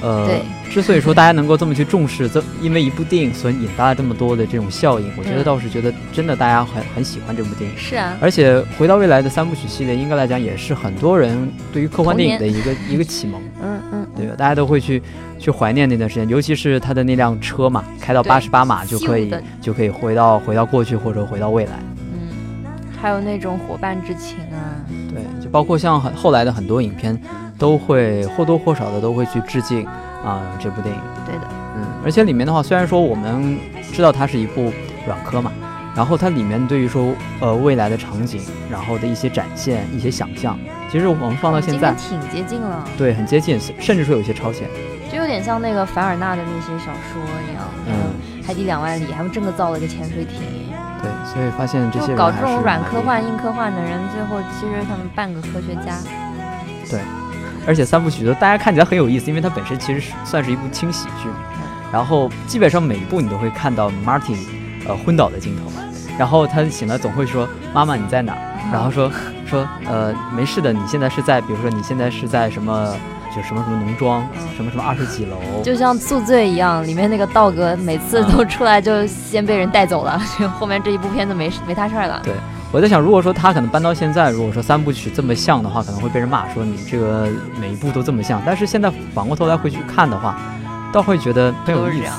[SPEAKER 1] 呃
[SPEAKER 2] 对，
[SPEAKER 1] 之所以说大家能够这么去重视，这因为一部电影所引发了这么多的这种效应，我觉得
[SPEAKER 2] 嗯
[SPEAKER 1] 倒是觉得真的大家很很喜欢这部电影。
[SPEAKER 2] 是啊，
[SPEAKER 1] 而且《回到未来》的三部曲系列，应该来讲也是很多人对于科幻电影的一个一个启蒙，
[SPEAKER 2] 嗯嗯，
[SPEAKER 1] 对吧？大家都会去去怀念那段时间，尤其是他的那辆车嘛，开到
[SPEAKER 2] 对
[SPEAKER 1] 八十八码就可以就可以回到回到过去或者回到未来。
[SPEAKER 2] 嗯，还有那种伙伴之情啊，
[SPEAKER 1] 对，就包括像很后来的很多影片，都会或多或少的都会去致敬啊、这部电影。
[SPEAKER 2] 对的，
[SPEAKER 1] 嗯，而且里面的话，虽然说我们知道它是一部软科嘛，然后它里面对于说呃未来的场景，然后的一些展现、一些想象，其实我们放到现在，
[SPEAKER 2] 挺接近了，
[SPEAKER 1] 对，很接近，甚至说有一些超前。
[SPEAKER 2] 就有点像那个凡尔纳的那些小说一样，
[SPEAKER 1] 嗯，
[SPEAKER 2] 海底两万里，他们真的造了一个潜水艇。
[SPEAKER 1] 对，所以发现这些人
[SPEAKER 2] 搞这种软科幻、硬科幻的人，最后其实他们半个科学家。
[SPEAKER 1] 对而且三部曲都大家看起来很有意思，因为它本身其实是算是一部轻喜剧，
[SPEAKER 2] 嗯
[SPEAKER 1] 然后基本上每一部你都会看到 Martin 呃昏倒的镜头，然后他醒了总会说妈妈你在哪儿？然后说说呃没事的，你现在是在比如说你现在是在什么就什么什么农庄
[SPEAKER 2] 嗯
[SPEAKER 1] 什么什么二十几楼，
[SPEAKER 2] 就像宿醉一样，里面那个道哥每次都出来就先被人带走了，就 后面这一部片子没没他事儿了。
[SPEAKER 1] 对我在想，如果说他可能搬到现在，如果说三部曲这么像的话，可能会被人骂说你这个每一部都这么像。但是现在反过头来回去看的话，倒会觉得很有意思。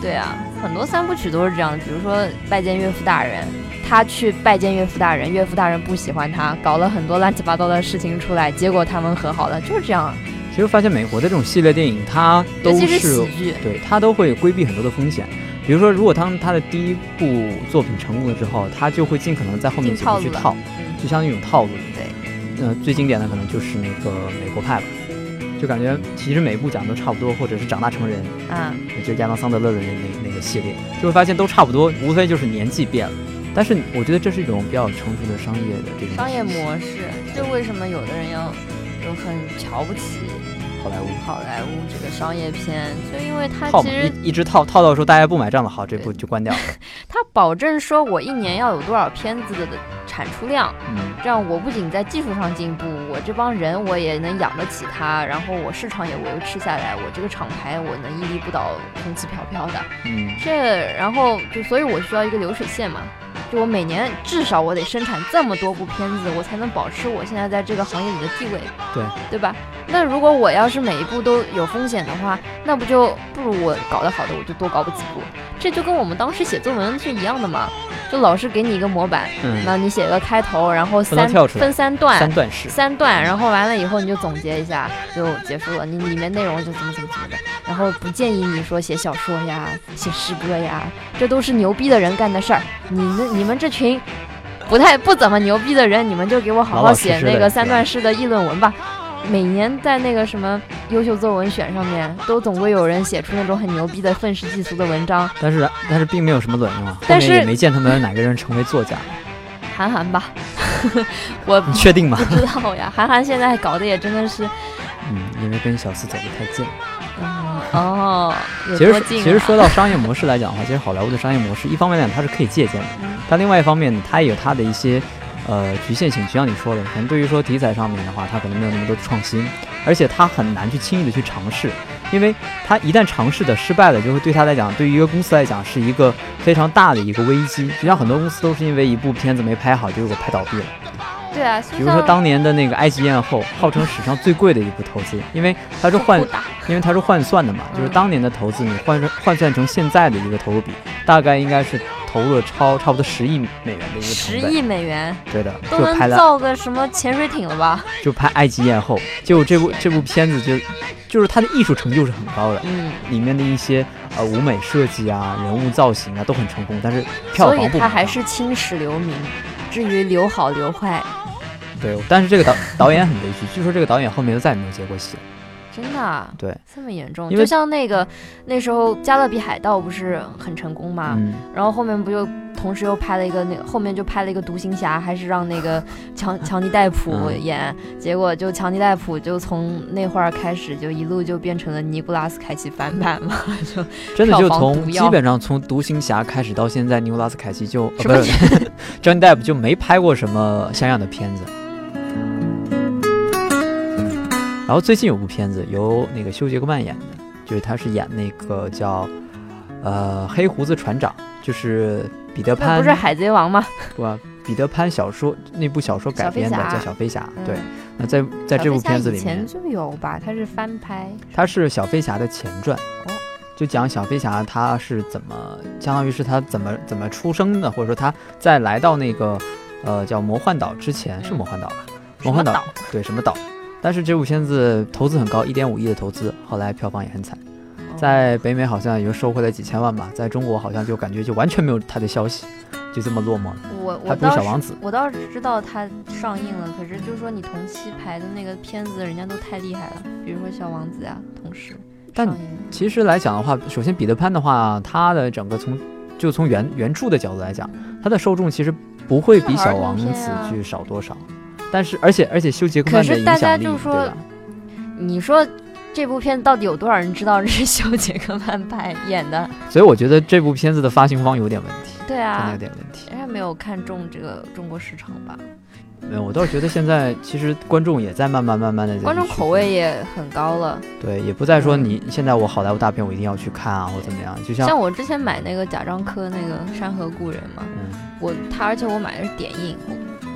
[SPEAKER 2] 对啊，很多三部曲都是这样的，比如说拜见岳父大人，他去拜见岳父大人，岳父大人不喜欢他，搞了很多乱七八糟的事情出来，结果他们和好了，就是这样。
[SPEAKER 1] 其实发现美国的这种系列电影，它都
[SPEAKER 2] 是
[SPEAKER 1] 对它都会规避很多的风险。比如说，如果当他的第一部作品成功了之后，他就会尽可能在后面
[SPEAKER 2] 进
[SPEAKER 1] 几部去套，就相当于一种套路。
[SPEAKER 2] 对，
[SPEAKER 1] 呃，最经典的可能就是那个美国派吧，就感觉其实每一部讲的都差不多，或者是长大成人，
[SPEAKER 2] 嗯，
[SPEAKER 1] 就是亚当桑德勒的那那那个系列，就会发现都差不多，无非就是年纪变了。但是我觉得这是一种比较成熟的商业的这种
[SPEAKER 2] 商业模式，就为什么有的人要就很瞧不起
[SPEAKER 1] 好莱坞。
[SPEAKER 2] 好莱坞这个商业片，就因为它，其实
[SPEAKER 1] 一一直套套到说大家不买账了，好，这部就关掉了。
[SPEAKER 2] 它保证说我一年要有多少片子的的产出量，
[SPEAKER 1] 嗯，
[SPEAKER 2] 这样我不仅在技术上进步，我这帮人我也能养得起他，然后我市场也维持下来，我这个厂牌我能屹立不倒，红旗飘飘的。
[SPEAKER 1] 嗯，
[SPEAKER 2] 这然后就所以我需要一个流水线嘛，就我每年至少我得生产这么多部片子，我才能保持我现在在这个行业里的地位，
[SPEAKER 1] 对
[SPEAKER 2] 对吧？那如果我要是每一步都有风险的话，那不就不如我搞得好的我就多搞几部，这就跟我们当时写作文是一样的嘛，就老师给你一个模板，
[SPEAKER 1] 嗯
[SPEAKER 2] 那你写个开头，然后三分三段，
[SPEAKER 1] 三段式。
[SPEAKER 2] 三段，然后完了以后你就总结一下，就结束了。你里面内容就怎么怎么怎么的，然后不建议你说写小说呀、写诗歌呀，这都是牛逼的人干的事儿。你们你们这群不太不怎么牛逼的人，你们就给我好好写那个三段式的议论文吧。每年在那个什么优秀作文选上面，都总归有人写出那种很牛逼的愤世嫉俗的文章。
[SPEAKER 1] 但是但是并没有什么卵用啊，后
[SPEAKER 2] 但是
[SPEAKER 1] 面也没见他们哪个人成为作家，
[SPEAKER 2] 韩寒吧，我
[SPEAKER 1] 你确定吗？
[SPEAKER 2] 不知道呀。韩寒现在搞的也真的是，
[SPEAKER 1] 嗯，因为跟小四走得太近。
[SPEAKER 2] 嗯，哦，
[SPEAKER 1] 其实？其实说到商业模式来讲的话，其实好莱坞的商业模式，一方面来讲它是可以借鉴的，
[SPEAKER 2] 嗯
[SPEAKER 1] 但另外一方面呢，它也有它的一些呃局限性。就像你说的，可能对于说题材上面的话，它可能没有那么多的创新，而且它很难去轻易的去尝试，因为它一旦尝试的失败了，就会对它来讲，对于一个公司来讲是一个非常大的一个危机。就像很多公司都是因为一部片子没拍好，结果拍倒闭了。
[SPEAKER 2] 对啊，
[SPEAKER 1] 比如说当年的那个《埃及艳后》，号称史上最贵的一部投资，因为它是换，因为它是换算的嘛，就是
[SPEAKER 2] 嗯
[SPEAKER 1] 当年的投资，你换算换算成现在的一个投入比，大概应该是投入了超差不多十亿美元的一个成本。
[SPEAKER 2] 十亿美元
[SPEAKER 1] 对的，
[SPEAKER 2] 都
[SPEAKER 1] 就拍了
[SPEAKER 2] 能造个什么潜水艇了吧？
[SPEAKER 1] 就拍《埃及艳后》，就这部这部片子就就是它的艺术成就是很高的，
[SPEAKER 2] 嗯，
[SPEAKER 1] 里面的一些呃舞美设计啊、人物造型啊都很成功，但是票
[SPEAKER 2] 所以它
[SPEAKER 1] 房不高
[SPEAKER 2] 还是青史留名。至于留好留坏，
[SPEAKER 1] 对，但是这个导导演很悲剧，据说这个导演后面就再也没有接过戏了。
[SPEAKER 2] 真的啊
[SPEAKER 1] 对，
[SPEAKER 2] 这么严重？就像那个那时候《加勒比海盗》不是很成功吗？
[SPEAKER 1] 嗯，
[SPEAKER 2] 然后后面不就同时又拍了一个那个后面就拍了一个独行侠，还是让那个强强尼戴普
[SPEAKER 1] 嗯。
[SPEAKER 2] 演，结果就强尼戴普就从那会儿开始就一路就变成了尼古拉斯凯奇翻版嘛，就
[SPEAKER 1] 真的就从基本上从独行侠开始到现在，尼古拉斯凯奇就呃不是 Johnny Depp 就没拍过什么像样的片子。然后最近有部片子由那个休·杰克曼演的，就是他是演那个叫呃黑胡子船长，就是彼得潘
[SPEAKER 2] 不是海贼王吗？
[SPEAKER 1] 不吧？彼得潘小说那部小说改编的叫小飞侠，
[SPEAKER 2] 嗯
[SPEAKER 1] 对。那在在这部片子里面，
[SPEAKER 2] 以前就有吧，它是翻拍。
[SPEAKER 1] 它是小飞侠的前传
[SPEAKER 2] 哦，
[SPEAKER 1] 就讲小飞侠他是怎么，相当于是他怎么怎么出生的，或者说他在来到那个呃叫魔幻岛之前是
[SPEAKER 2] 嗯
[SPEAKER 1] 魔幻岛吧？魔幻岛
[SPEAKER 2] 岛
[SPEAKER 1] 对什么岛？但是这部片子投资很高，一点五亿的投资，后来票房也很惨，
[SPEAKER 2] 哦
[SPEAKER 1] 在北美好像也就收回了几千万吧，在中国好像就感觉就完全没有他的消息，就这么落寞了，
[SPEAKER 2] 我我倒是
[SPEAKER 1] 不如小王子。
[SPEAKER 2] 我倒是知道他上映了，可是就是说你同期排的那个片子，人家都太厉害了，比如说小王子呀，同时
[SPEAKER 1] 但其实来讲的话，首先彼得潘的话，他的整个从就从原原著的角度来讲，他的受众其实不会比小王子去少多少。但是，而且而且休·杰克曼的影
[SPEAKER 2] 可是大家
[SPEAKER 1] 响力，
[SPEAKER 2] 就说
[SPEAKER 1] 对吧？
[SPEAKER 2] 你说这部片子到底有多少人知道这是休·杰克曼拍演的？
[SPEAKER 1] 所以我觉得这部片子的发行方有点问题，
[SPEAKER 2] 对啊
[SPEAKER 1] 有，点问题。
[SPEAKER 2] 人家没有看中这个中国市场吧？
[SPEAKER 1] 没有，我倒是觉得现在其实观众也在慢慢慢慢的
[SPEAKER 2] 观众口味也很高了。
[SPEAKER 1] 对，也不再说
[SPEAKER 2] 嗯
[SPEAKER 1] 你现在我好莱坞大片我一定要去看啊，或怎么样，就像
[SPEAKER 2] 像我之前买那个贾樟柯那个《山河故人》嘛，
[SPEAKER 1] 嗯，
[SPEAKER 2] 我他而且我买的是点映，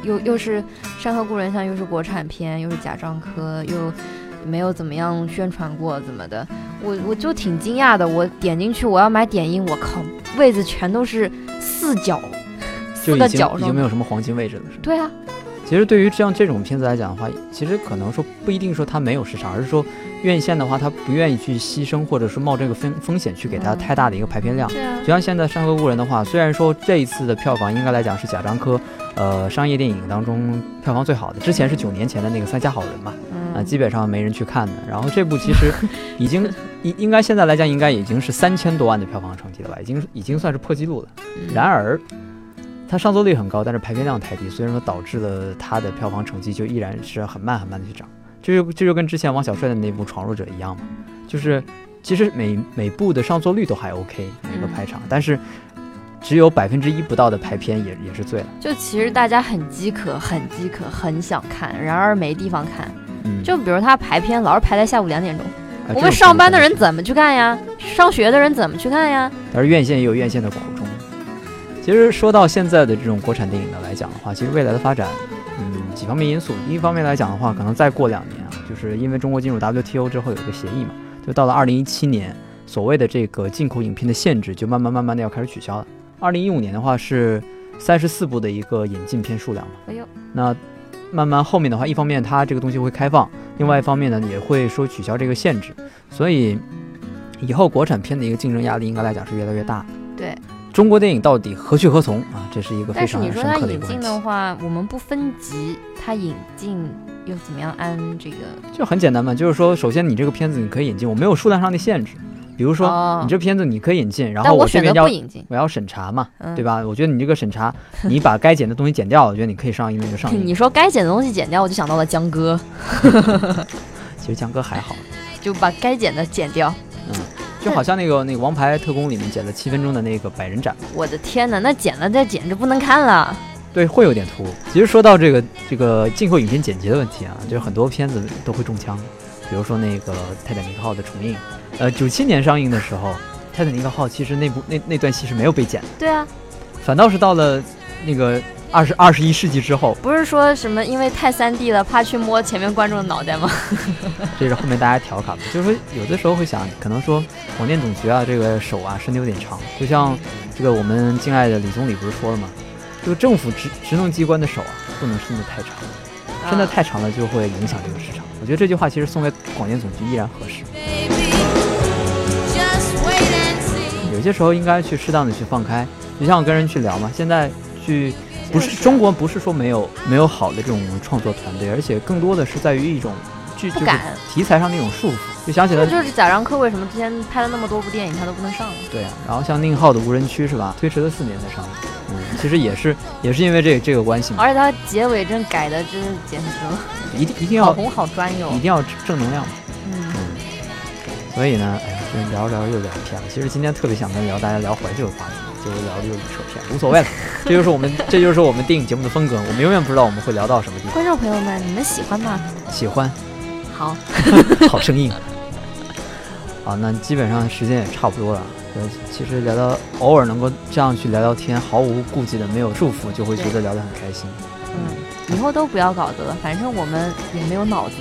[SPEAKER 2] 又又是《山河故人》，像又是国产片，又是贾樟柯，又没有怎么样宣传过怎么的，我我就挺惊讶的。我点进去，我要买点映，我靠，位子全都是四角，四个角
[SPEAKER 1] 已经没有什么黄金位置了，是吧？
[SPEAKER 2] 对啊，
[SPEAKER 1] 其实对于这样这种片子来讲的话，其实可能说不一定说它没有市场，而是说院线的话，它不愿意去牺牲或者是冒这个风风险去给它
[SPEAKER 2] 嗯
[SPEAKER 1] 太大的一个排片量。
[SPEAKER 2] 对啊
[SPEAKER 1] 就，像现在《山河故人》的话，虽然说这一次的票房应该来讲是贾樟柯呃商业电影当中票房最好的，之前是九年前的那个《三峡好人》嘛，啊、
[SPEAKER 2] 嗯，
[SPEAKER 1] 基本上没人去看的。然后这部其实已经 应应该现在来讲应该已经是三千多万的票房成绩了吧，已经已经算是破纪录了。
[SPEAKER 2] 嗯
[SPEAKER 1] 然而，它上座率很高，但是排片量太低，所以说导致了它的票房成绩就依然是很慢很慢的去涨。这就这就跟之前王小帅的那部《闯入者》一样嘛，就是其实每每部的上座率都还 OK，每个
[SPEAKER 2] 嗯
[SPEAKER 1] 排场，但是只有百分之一不到的排片也也是醉了。
[SPEAKER 2] 就其实大家很饥渴，很饥渴，很想看，然而没地方看。
[SPEAKER 1] 嗯，
[SPEAKER 2] 就比如他排片老是排在下午两点钟，我们上班的人怎么去看呀？上学的人怎么去看呀？
[SPEAKER 1] 但是院线也有院线的苦衷。其实说到现在的这种国产电影的来讲的话，其实未来的发展，嗯，几方面因素。第一方面来讲的话，可能再过两年啊，就是因为中国进入 WTO 之后有一个协议嘛，就到了二零一七年，所谓的这个进口影片的限制就慢慢慢慢的要开始取消了。二零一五年的话是三十四部的一个引进片数量嘛，
[SPEAKER 2] 哎呦，
[SPEAKER 1] 那慢慢后面的话，一方面它这个东西会开放，另外一方面呢也会说取消这个限制，所以以后国产片的一个竞争压力应该来讲是越来越大。
[SPEAKER 2] 对，
[SPEAKER 1] 中国电影到底何去何从啊？这是一个非
[SPEAKER 2] 但是
[SPEAKER 1] 常深
[SPEAKER 2] 你说它
[SPEAKER 1] 刻的一个问
[SPEAKER 2] 引进的。话，我们不分级，它引进又怎么样按这个？
[SPEAKER 1] 就很简单嘛，就是说，首先你这个片子你可以引进，我没有数量上的限制。比如说，
[SPEAKER 2] 哦
[SPEAKER 1] 你这片子你可以引进，然
[SPEAKER 2] 后我
[SPEAKER 1] 这边要
[SPEAKER 2] 择不引进。
[SPEAKER 1] 我要审查嘛，
[SPEAKER 2] 嗯
[SPEAKER 1] 对吧？我觉得你这个审查，你把该剪的东西剪掉，我觉得你可以上映，那就上映。
[SPEAKER 2] 你说该剪的东西剪掉，我就想到了江哥，
[SPEAKER 1] 其实江哥还好，
[SPEAKER 2] 就把该剪的剪掉。
[SPEAKER 1] 嗯，就好像那个那个《王牌特工》里面剪了七分钟的那个百人斩，
[SPEAKER 2] 我的天哪，那剪了再剪就不能看了。
[SPEAKER 1] 对，会有点突兀。其实说到这个这个进口影片剪辑的问题啊，就是很多片子都会中枪，比如说那个《泰坦尼克号》的重映，呃，九七年上映的时候，《泰坦尼克号》其实那部那那段戏是没有被剪的，
[SPEAKER 2] 对啊，
[SPEAKER 1] 反倒是到了那个二十二十一世纪之后，
[SPEAKER 2] 不是说什么因为太三 D 了，怕去摸前面观众的脑袋吗？
[SPEAKER 1] 这是后面大家调侃的，就是说有的时候会想，可能说广电总局啊，这个手啊伸的有点长，就像这个我们敬爱的李总理不是说了吗？这个政府职职能机关的手啊，不能伸得太长，伸得太长了就会影响这个市场。我觉得这句话其实送给广电总局依然合适。有些时候应该去适当的去放开，就像我跟人去聊嘛，现在去不是中国不是说没有没有好的这种创作团队，而且更多的是在于一种剧就是题材上的一种束缚。就想起
[SPEAKER 2] 这
[SPEAKER 1] 来
[SPEAKER 2] 就是贾樟柯为什么之前拍了那么多部电影他都不能上了？
[SPEAKER 1] 对啊，然后像宁浩的无人区是吧？推迟了四年才上映。嗯，其实也是也是因为这个这个关系嘛，
[SPEAKER 2] 而且他结尾真改的真是简直了，
[SPEAKER 1] 一定一定要
[SPEAKER 2] 好红好专有
[SPEAKER 1] 一。定要正能量嘛。
[SPEAKER 2] 嗯，
[SPEAKER 1] 嗯，所以呢，哎呀，这聊着聊着又聊偏了。其实今天特别想跟聊大家聊怀旧的话题，结果聊的又扯偏，无所谓了。这就是我们这就是我们电影节目的风格，我们永远不知道我们会聊到什么地方。
[SPEAKER 2] 观众朋友们，你们喜欢吗？
[SPEAKER 1] 喜欢，
[SPEAKER 2] 好，
[SPEAKER 1] 好生硬。好，那基本上时间也差不多了。呃，其实聊到偶尔能够这样去聊聊天，毫无顾忌的，没有束缚，就会觉得聊得很开心。
[SPEAKER 2] 嗯，以后都不要稿子了，反正我们也没有脑子。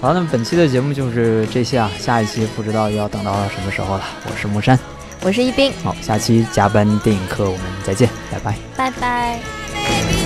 [SPEAKER 1] 好，那么本期的节目就是这些啊，下一期不知道要等到什么时候了。我是木山，
[SPEAKER 2] 我是一斌，
[SPEAKER 1] 好，下期加班电影课我们再见，拜拜。
[SPEAKER 2] 拜拜。